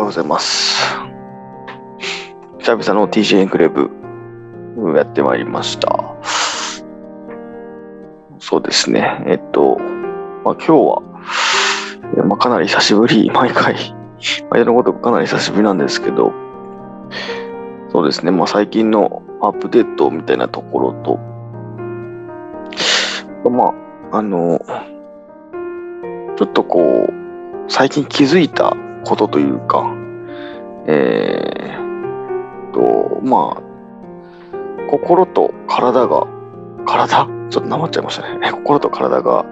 ようございます。久々の TJ エンクレーブやってまいりました。そうですね。えっと、まあ、今日は、まあ、かなり久しぶり、毎回、毎度のことかなり久しぶりなんですけど、そうですね。まあ、最近のアップデートみたいなところと、まあ、あの、ちょっとこう、最近気づいたことというか、えー、と、まあ、心と体が、体？ちょっとなまっちゃいましたね。心と体が、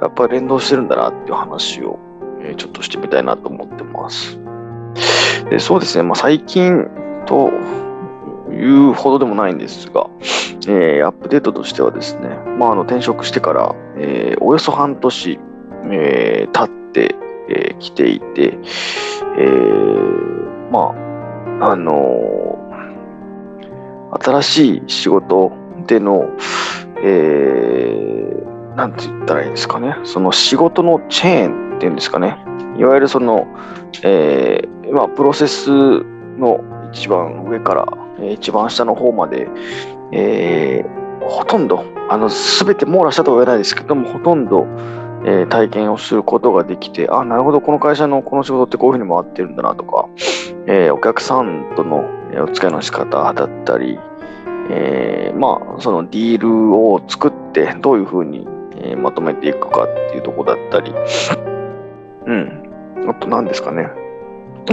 やっぱり連動してるんだなっていう話を、えーちょっとしてみたいなと思ってます。でそうですね、まあ、最近というほどでもないんですが、えーアップデートとしてはですね、まあ、あの転職してから、えーおよそ半年、えー経って、えー来ていて、えーまあ、あのー新しい仕事での、えーなんて言ったらいいんですかね、その仕事のチェーンっていうんですかね、いわゆるその、えーまあ、プロセスの一番上から、え一番下の方まで、えーほとんど、あの、すべて網羅したとは言えないですけども、ほとんど、えー体験をすることができて、あ、なるほど、この会社のこの仕事ってこういうふうに回ってるんだなとか、えーお客さんとのお付き合いの仕方だったり、えーまあ、そのディールを作って、どういうふうに、えまとめていくかっていうとこだったり、うん、あと何ですかね。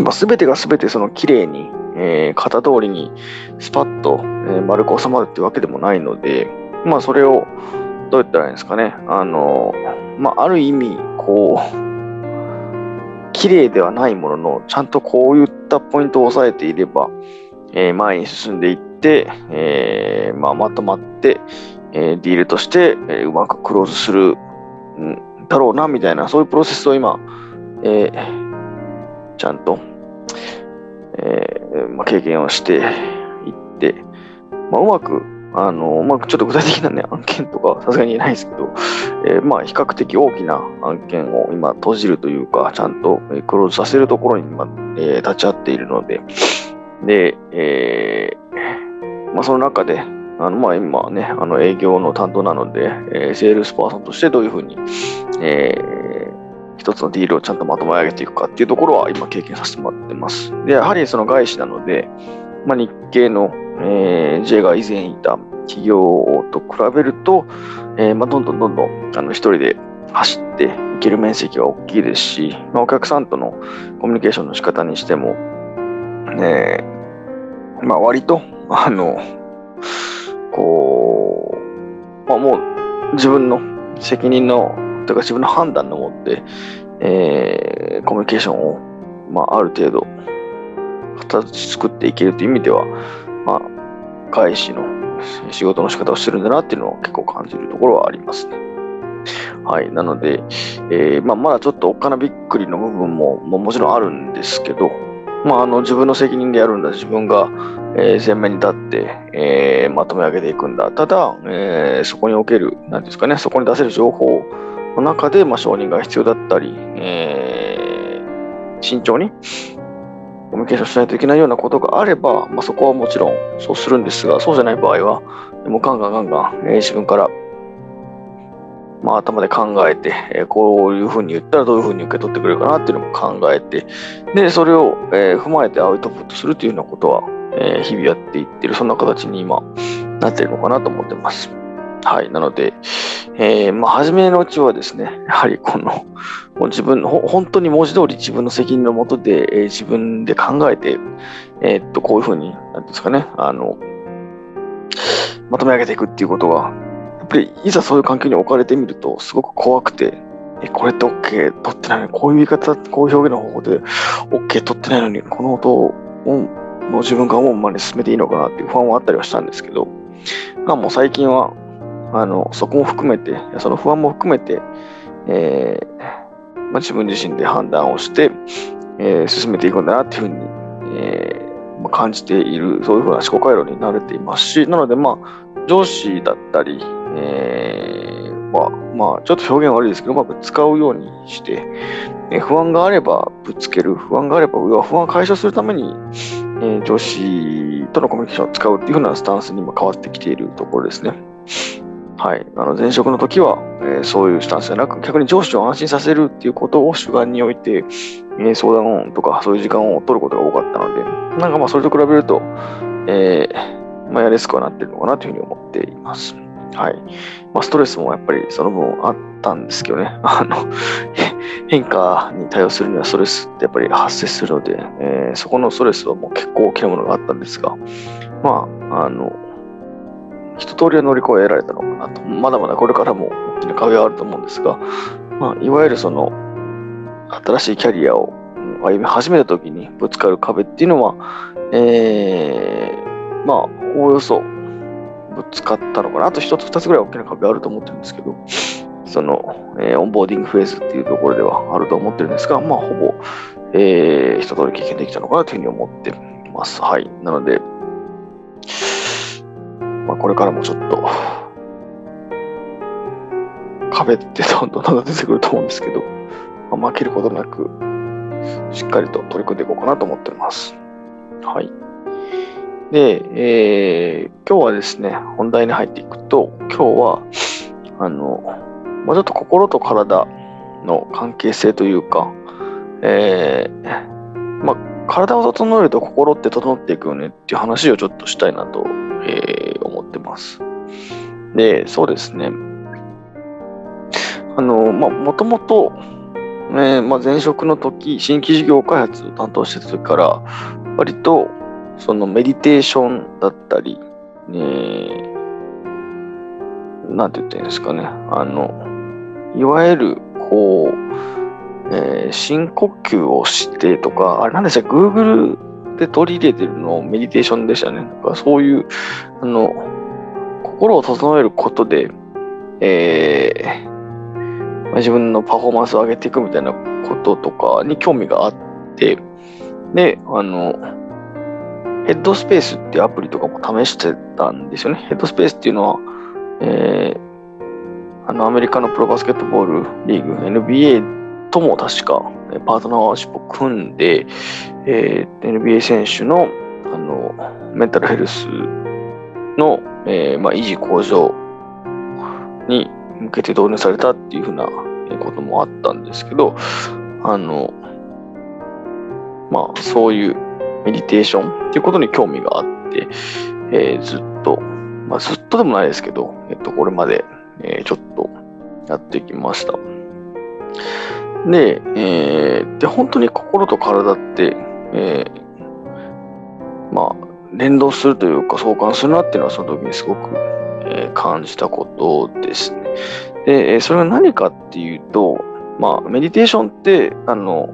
まあ、全てが全てその綺麗に、えー型通りにスパッと、え丸く収まるってわけでもないので、まあそれをどう言ったらいいんですかね。あの、まあある意味、こう、綺麗ではないものの、ちゃんとこういったポイントを押さえていれば、えー前に進んでいって、えーまあ、まとまって、えーディールとして、えうまくクローズするんだろうな、みたいな、そういうプロセスを今、えちゃんと、えまあ、経験をしていって、まあ、うまく、あの、まあ、ちょっと具体的なね、案件とかさすがに言えないですけど、えーまあ、比較的大きな案件を今閉じるというか、ちゃんとクローズさせるところに今、えー立ち会っているので、で、えーまあ、その中で、あのまあ、今ね、あの営業の担当なので、えーセールスパーソンとしてどういうふうに、えー一つのディールをちゃんとまとめ上げていくかっていうところは今経験させてもらってます。で、やはりその外資なので、まあ、日系の、えー J が以前いた企業と比べると、えーまあ、どんどんどんどんあの一人で走っていける面積は大きいですし、まあ、お客さんとのコミュニケーションの仕方にしても、えーまあ、割と、あの、こう、まあ、もう自分の責任の、とか自分の判断のもって、えーコミュニケーションを、まあ、ある程度、形作っていけるという意味では、まあ、外資の仕事の仕方をしてるんだなっていうのを結構感じるところはありますね。はい。なので、えーまあ、まだちょっとおっかなびっくりの部分も、ももちろんあるんですけど、まあ、あの自分の責任でやるんだ、自分が、えー前面に立って、えーまとめ上げていくんだ。ただ、えそこにおける、なんていうんですかね、そこに出せる情報の中で、まあ、承認が必要だったり、え慎重にコミュニケーションしないといけないようなことがあれば、まあ、そこはもちろんそうするんですが、そうじゃない場合は、もガンガンガンガン、えー自分から、まあ、頭で考えて、えーこういうふうに言ったらどういうふうに受け取ってくれるかなっていうのも考えて、で、それを、えー踏まえてアウトプットするというようなことは、え日々やっていってる、そんな形に今なってるのかなと思ってます。はい。なので、えーまあ、初めのうちはですね、やはりこの、もう自分、ほ本当に文字通り自分の責任のもとで、えー自分で考えて、えーっと、こういうふうに、なんですかね、あの、まとめ上げていくっていうことが、やっぱりいざそういう環境に置かれてみると、すごく怖くて、え、これって OK 取ってないのに、こういう言い方、こういう表現の方法で OK 取ってないのに、この音を、もう自分が思うままに進めていいのかなっていう不安はあったりはしたんですけど、まあもう最近は、あの、そこも含めて、その不安も含めて、えーまあ、自分自身で判断をして、えー進めていくんだなっていうふうに、えーまあ、感じている、そういうふうな思考回路に慣れていますし、なので、まあ、上司だったり、えー葉、まあ、ちょっと表現悪いですけど、うまく使うようにして、え不安があればぶつける、不安があれば、不安を解消するために、え上司とのコミュニケーションを使うっていうふうなスタンスにも変わってきているところですね。はい。あの前職の時は、えー、そういうスタンスじゃなく、逆に上司を安心させるっていうことを主眼において、え、相談とかそういう時間を取ることが多かったので、なんかまあそれと比べると、えー、まあ、やりやすくはなってるのかなというふうに思っています。はい。まあ、ストレスもやっぱりその分あったんですけどね。あの、変化に対応するにはストレスってやっぱり発生するので、えー、そこのストレスはもう結構大きなものがあったんですが、まあ、あの、一通りは乗り越えられたのかなと。まだまだこれからも大きな壁はあると思うんですが、まあ、いわゆるその、新しいキャリアを歩み始めた時にぶつかる壁っていうのは、えー、まあ、おおよそぶつかったのかな。あと一つ二つぐらい大きな壁あると思ってるんですけど、その、えー、オンボーディングフェーズっていうところではあると思ってるんですが、まあ、ほぼ、えー、一通り経験できたのかなというふうに思ってます。はい。なので、あ、これからもちょっと、壁ってどんどんどんどん出てくると思うんですけど、まあ、負けることなく、しっかりと取り組んでいこうかなと思っております。はい。で、えー、今日はですね、本題に入っていくと、今日は、あの、まあ、ちょっと心と体の関係性というか、えー、まあ、体を整えると心って整っていくよねっていう話をちょっとしたいなと、えー、思ってます。で、そうですね。あの、まあ、もともと、えー、まあ、前職の時、新規事業開発を担当してた時から、割と、そのメディテーションだったり、ね、なんて言ってんですかね、あの、いわゆる、こう、えー、深呼吸をしてとか、あれなんでした Google で取り入れてるのメディテーションでしたね。だかそういう、あの、心を整えることで、えー、自分のパフォーマンスを上げていくみたいなこととかに興味があって、で、あの、ヘッドスペースっていうアプリとかも試してたんですよね。ヘッドスペースっていうのは、えー、あのアメリカのプロバスケットボールリーグ NBA とも確かパートナーシップを組んで、えー、NBA 選手のあのメンタルヘルスの、えーまあ、維持向上に向けて導入されたっていうふうなこともあったんですけど、あの、まあ、そういうメディテーションっていうことに興味があって、えー、ずっと、まあ、ずっとでもないですけど、えっと、これまで、えー、ちょっとやってきました。で、えー、で、本当に心と体って、えー、まあ、連動するというか相関するなっていうのはその時にすごく、えー、感じたことですね。で、それが何かっていうと、まあ、メディテーションって、あの、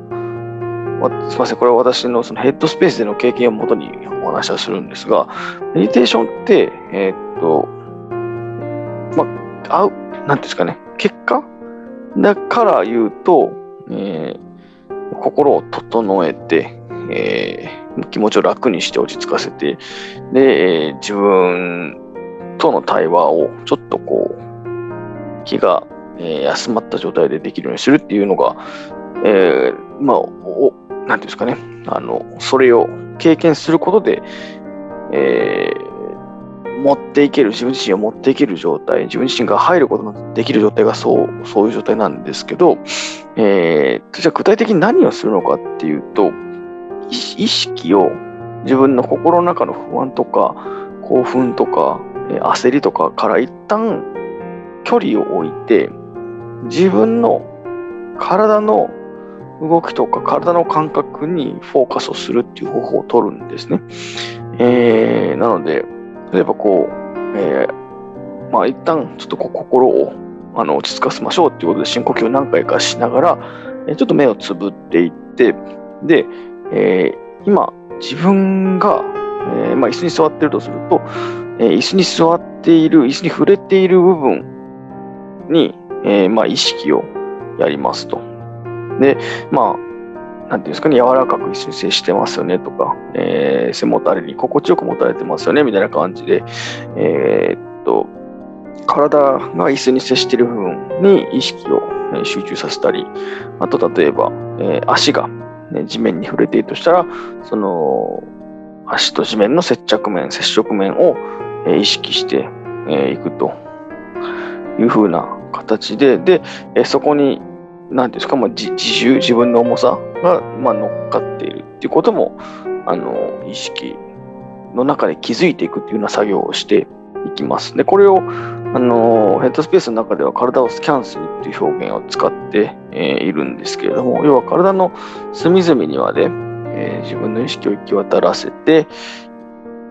すみません、これは私のそのヘッドスペースでの経験をもとにお話はするんですが、メディテーションって、えー、っと、まあ、あう、なんていうんですかね、結果だから言うと、えー、心を整えて、えー、気持ちを楽にして落ち着かせて、で、えー、自分との対話をちょっとこう、気が、えー、休まった状態でできるようにするっていうのが、えー、まあ、おなんていうんですかね、あの、それを経験することで、えー、持っていける、自分自身を持っていける状態、自分自身が入ることのできる状態がそう、そういう状態なんですけど、えー、じゃあ具体的に何をするのかっていうと、意識を自分の心の中の不安とか、興奮とか、焦りとかから一旦距離を置いて、自分の体の動きとか体の感覚にフォーカスをするっていう方法を取るんですね。えー、なので、例えばこう、えー、まあ一旦ちょっとこう心をあの落ち着かせましょうっていうことで深呼吸を何回かしながら、えちょっと目をつぶっていって、で、えー、今自分が、えー、まあ、椅子に座ってるとすると、えー、椅子に座っている、椅子に触れている部分に、えまあ、意識をやりますと。で、まあ、なんていうんですかね、柔らかく一緒に接してますよねとか、えー、背もたれに心地よく持たれてますよねみたいな感じで、えー、っと、体が椅子に接している部分に意識を集中させたり、あと例えば、えー、足が、ね、地面に触れているとしたら、その足と地面の接着面、接触面を、え、意識してい、えー、くというふうな形で、で、え、そこに、何ていうんですか、まあ、自重、自分の重さが、まあ、乗っかっているっていうことも、あの、意識の中で気づいていくっていうような作業をしていきます。で、これを、あの、ヘッドスペースの中では体をスキャンするっていう表現を使って、えー、いるんですけれども、要は体の隅々にはね、えー、自分の意識を行き渡らせて、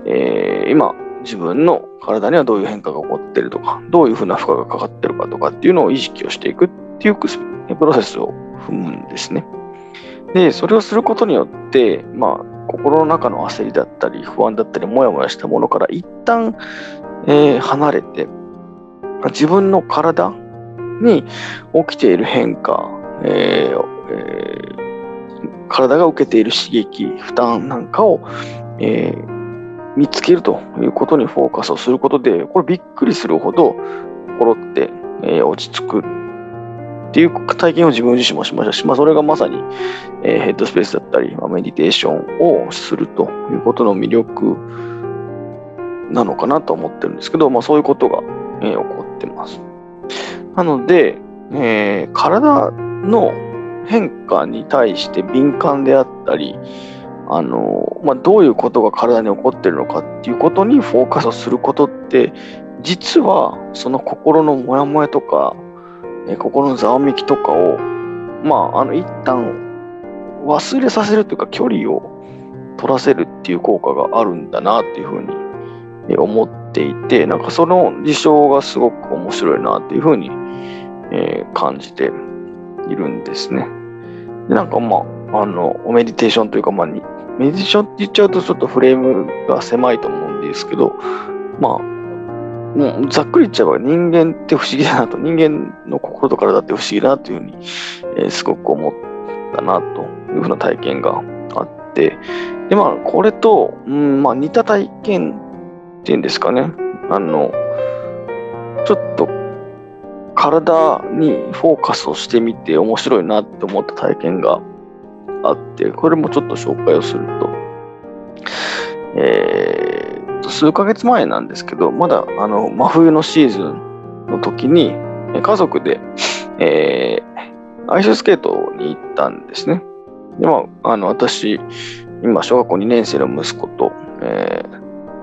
えー、今、自分の体にはどういう変化が起こっているとか、どういうふうな負荷がかかっているかとかっていうのを意識をしていくっていうプロセスを踏むんですね。で、それをすることによって、まあ、心の中の焦りだったり、不安だったり、もやもやしたものから一旦、えー、離れて、自分の体に起きている変化、えーえー、体が受けている刺激、負担なんかを、えー、見つけるということにフォーカスをすることで、これびっくりするほど心って、えー、落ち着くっていう体験を自分自身もしましたし、まあ、それがまさに、え、ヘッドスペースだったり、まあ、メディテーションをするということの魅力なのかなと思ってるんですけど、まあ、そういうことが、え、起こってます。なので、えー、体の変化に対して敏感であったり、あのまあ、どういうことが体に起こってるのかっていうことにフォーカスをすることって実はその心のモヤモヤとか、え心のざわめきとかをまああの一旦忘れさせるというか距離を取らせるっていう効果があるんだなっていうふうに思っていてなんかその事象がすごく面白いなっていうふうに、え感じているんですね。でなんかまああのメディテーションというか、まあ、メディテーションって言っちゃうとちょっとフレームが狭いと思うんですけど、まあ、もうざっくり言っちゃえば人間って不思議だなと、人間の心と体って不思議だなというふうに、えー、すごく思ったなというふうな体験があって、で、まあ、これと、うん、まあ、似た体験ていうんですかね、あの、ちょっと体にフォーカスをしてみて面白いなって思った体験があって、これもちょっと紹介をすると、えー、数ヶ月前なんですけど、まだあの真冬のシーズンの時に、家族で、えー、アイススケートに行ったんですね。で、まあ、あの私、今、小学校2年生の息子と、えー、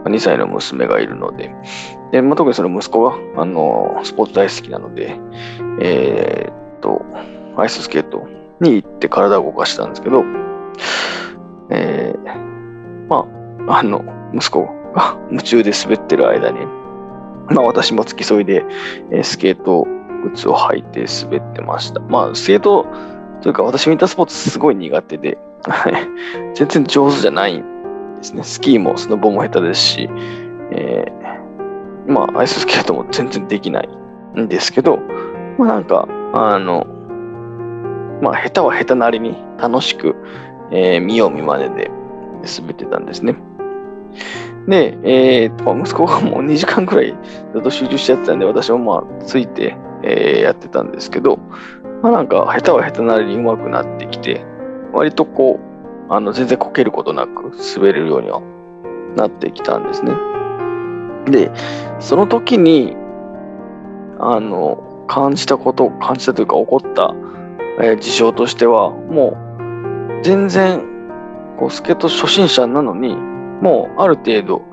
2歳の娘がいるので、でまあ、特にその息子があのスポーツ大好きなので、えー、っと、アイススケートに行って体を動かしたんですけど、えー、まあ、あの、息子が 夢中で滑ってる間に、まあ私も付き添いで、えー、スケート靴を履いて滑ってました。まあ、スケートというか私ウィンタースポーツすごい苦手で、全然上手じゃないんですね。スキーもスノボも下手ですし、えー、まあアイススケートも全然できないんですけど、まあなんか、あの、まあ、下手は下手なりに楽しく、えー、見よう見まねで滑ってたんですね。で、えー、息子がもう2時間くらいずっと集中しちゃってたんで、私もまあ、ついて、えー、やってたんですけど、まあなんか、下手は下手なりに上手くなってきて、割とこう、あの、全然こけることなく滑れるようにはなってきたんですね。で、その時に、あの、感じたこと、感じたというか起こったえー、事象としては、もう全然こうスケート初心者なのに、もうある程度、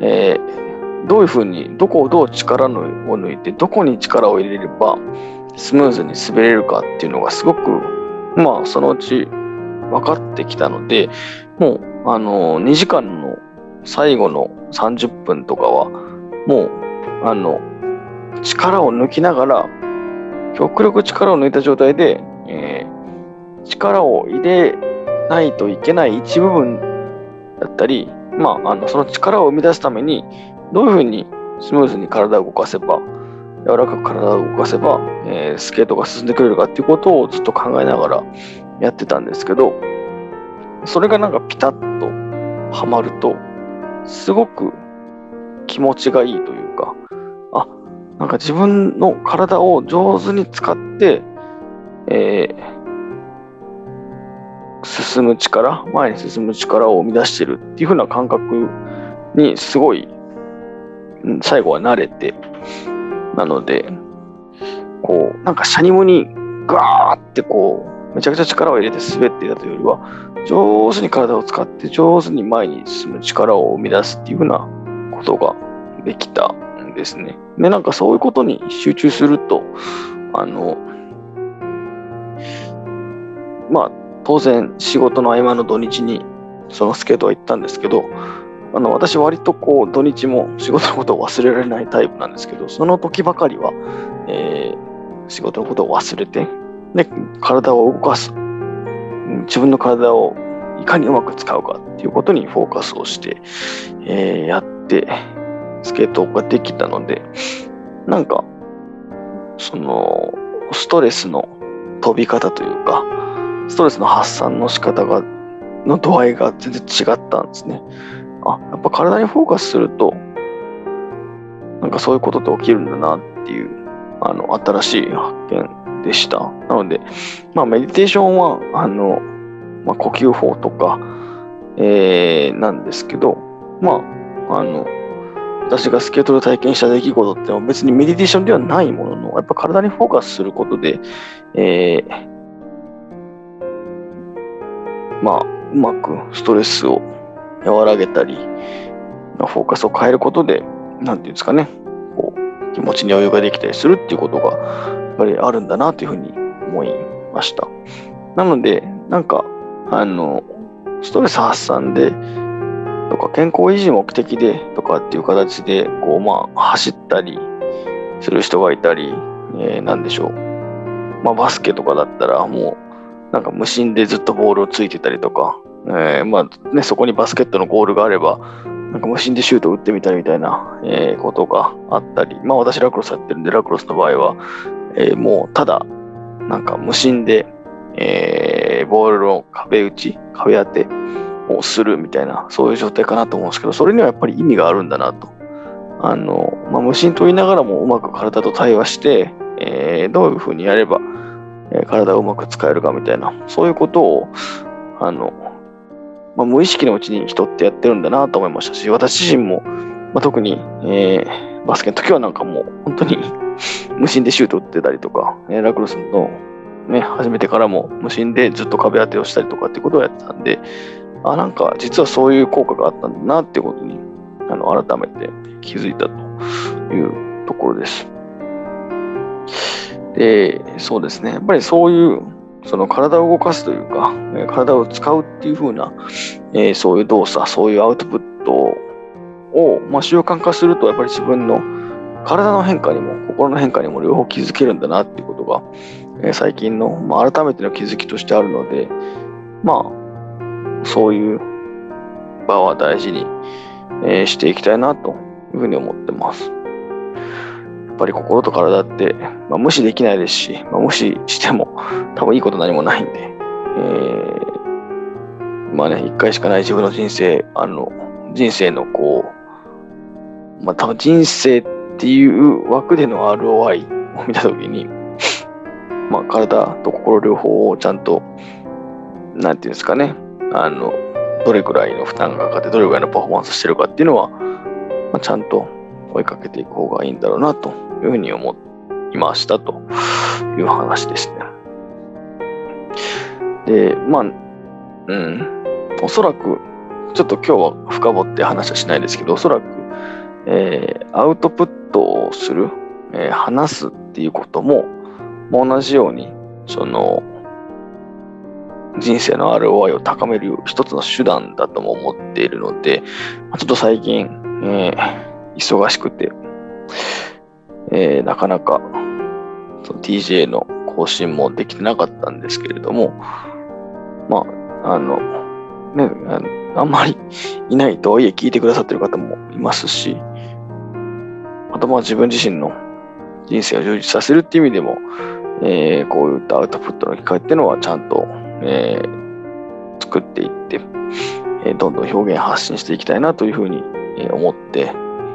えー、どういうふうに、どこをどう力を抜いて、どこに力を入れればスムーズに滑れるかっていうのがすごく、まあそのうち分かってきたので、もうあの2時間の最後の30分とかは、もうあの力を抜きながら、極力力を抜いた状態でえー、力を入れないといけない一部分だったり、まあ、あのその力を生み出すためにどういうふうにスムーズに体を動かせば柔らかく体を動かせば、えー、スケートが進んでくれるかっていうことをずっと考えながらやってたんですけどそれがなんかピタッとはまるとすごく気持ちがいいというかあなんか自分の体を上手に使って、えー、進む力、前に進む力を生み出してるっていう風な感覚にすごい、最後は慣れて、なので、こう、なんかシャニムにガーってこう、めちゃくちゃ力を入れて滑っていたというよりは、上手に体を使って上手に前に進む力を生み出すっていう風なことができたんですね。で、なんかそういうことに集中すると、あの、まあ、当然仕事の合間の土日にそのスケートは行ったんですけど、あの私割とこう土日も仕事のことを忘れられないタイプなんですけど、その時ばかりは、えー、仕事のことを忘れて、で、体を動かす。自分の体をいかにうまく使うかっていうことにフォーカスをして、えー、やってスケートができたので、なんか、その、ストレスの飛び方というか、ストレスの発散の仕方が、の度合いが全然違ったんですね。あ、やっぱ体にフォーカスすると、なんかそういうことって起きるんだなっていう、あの、新しい発見でした。なので、まあ、メディテーションは、あの、まあ、呼吸法とか、えー、なんですけど、まあ、あの、私がスケートで体験した出来事って別にメディテーションではないものの、やっぱ体にフォーカスすることで、えー、まあ、うまくストレスを和らげたり、フォーカスを変えることで、なんていうんですかね、こう気持ちに余裕ができたりするっていうことが、やっぱりあるんだなというふうに思いました。なので、なんか、あの、ストレス発散で、とか健康維持目的でとかっていう形で、こう、まあ、走ったりする人がいたり、えー、なんでしょう。まあ、バスケとかだったら、もう、なんか無心でずっとボールをついてたりとか、えー、まあ、ね、そこにバスケットのゴールがあれば、なんか無心でシュート打ってみたいみたいな、えー、ことがあったり、まあ私ラクロスやってるんで、ラクロスの場合は、えー、もうただ、なんか無心で、えー、ボールの壁打ち、壁当てをするみたいな、そういう状態かなと思うんですけど、それにはやっぱり意味があるんだなと。あの、まあ、無心と言いながらもうまく体と対話して、えー、どういうふうにやれば、えー、体をうまく使えるかみたいな、そういうことを、あの、まあ、無意識のうちに人ってやってるんだなと思いましたし、私自身も、まあ、特に、えー、バスケの時はなんかもう本当に 無心でシュート打ってたりとか、えー、ラクロスのね、始めてからも無心でずっと壁当てをしたりとかっていうことをやってたんで、あ、なんか実はそういう効果があったんだなっていうことに、あの、改めて気づいたというところです。で、そうですね。やっぱりそういう、その体を動かすというか、体を使うっていう風な、えー、そういう動作、そういうアウトプットを、まあ、習慣化すると、やっぱり自分の体の変化にも心の変化にも両方気づけるんだなっていうことが、えー、最近の、まあ、改めての気づきとしてあるので、まあ、そういう場は大事に、えー、していきたいなというふうに思ってます。やっぱり心と体って、まあ、無視できないですし、まあ、無視しても多分いいこと何もないんで、えー、まあね、一回しかない自分の人生、あの、人生のこう、まあ多分人生っていう枠での ROI を見たときに、まあ体と心両方をちゃんと、なんていうんですかね、あの、どれくらいの負担がかかって、どれくらいのパフォーマンスしてるかっていうのは、まあ、ちゃんと追いかけていく方がいいんだろうなというふうに思いましたという話ですね。で、まあ、うん、おそらく、ちょっと今日は深掘って話はしないですけど、おそらく、えー、アウトプットをする、えー、話すっていうことも、同じように、その、人生の ROI を高める一つの手段だとも思っているので、ちょっと最近、えー、忙しくて、えー、なかなかその TJ の更新もできてなかったんですけれども、まあ、あの、ね、あんまりいないとはいえ聞いてくださってる方もいますし、あとまあ自分自身の人生を充実させるっていう意味でも、えー、こういったアウトプットの機会っていうのはちゃんと、えー、作っていって、えー、どんどん表現発信していきたいなというふうに思ってい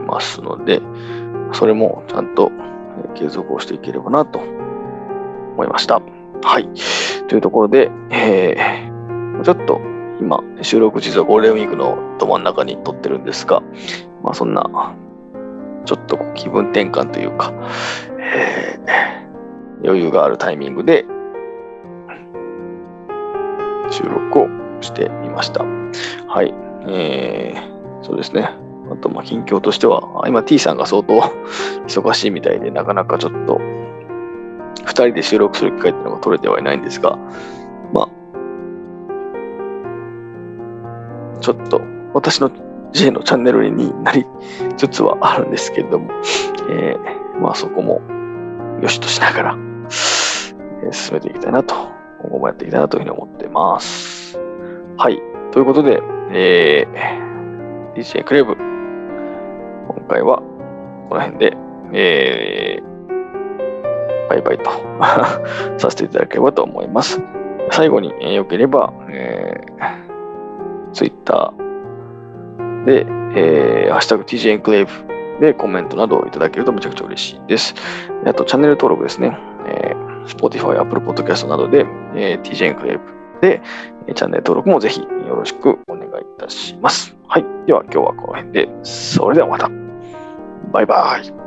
ますので、それもちゃんと継続をしていければなと思いました。はい。というところで、えー、ちょっと今、収録実はゴールデンウィークのど真ん中に撮ってるんですが、まあそんな、ちょっと気分転換というか、えー、余裕があるタイミングで収録をしてみました。はい。えー、そうですね。あと、まあ、近況としては、今 T さんが相当 忙しいみたいで、なかなかちょっと、二人で収録する機会っていうのが取れてはいないんですが、まあ、ちょっと私の J のチャンネルになりつつはあるんですけれども、えー、まあそこもよしとしながら、えー、進めていきたいなと、今後もやっていきたいなというふうに思ってます。はい。ということで、えー、DJ クレーブ、今回はこの辺で、えー、バイバイと させていただければと思います。最後に、えー、よければ、えー、Twitter で、えー、ハッシュタグ TJ エンクレーブでコメントなどをいただけるとめちゃくちゃ嬉しいです。あと、チャンネル登録ですね。えー、Spotify、Apple Podcast などで、えー、TJ エンクレーブで、チャンネル登録もぜひよろしくお願いいたします。はい。では今日はこの辺で、それではまた。バイバイ。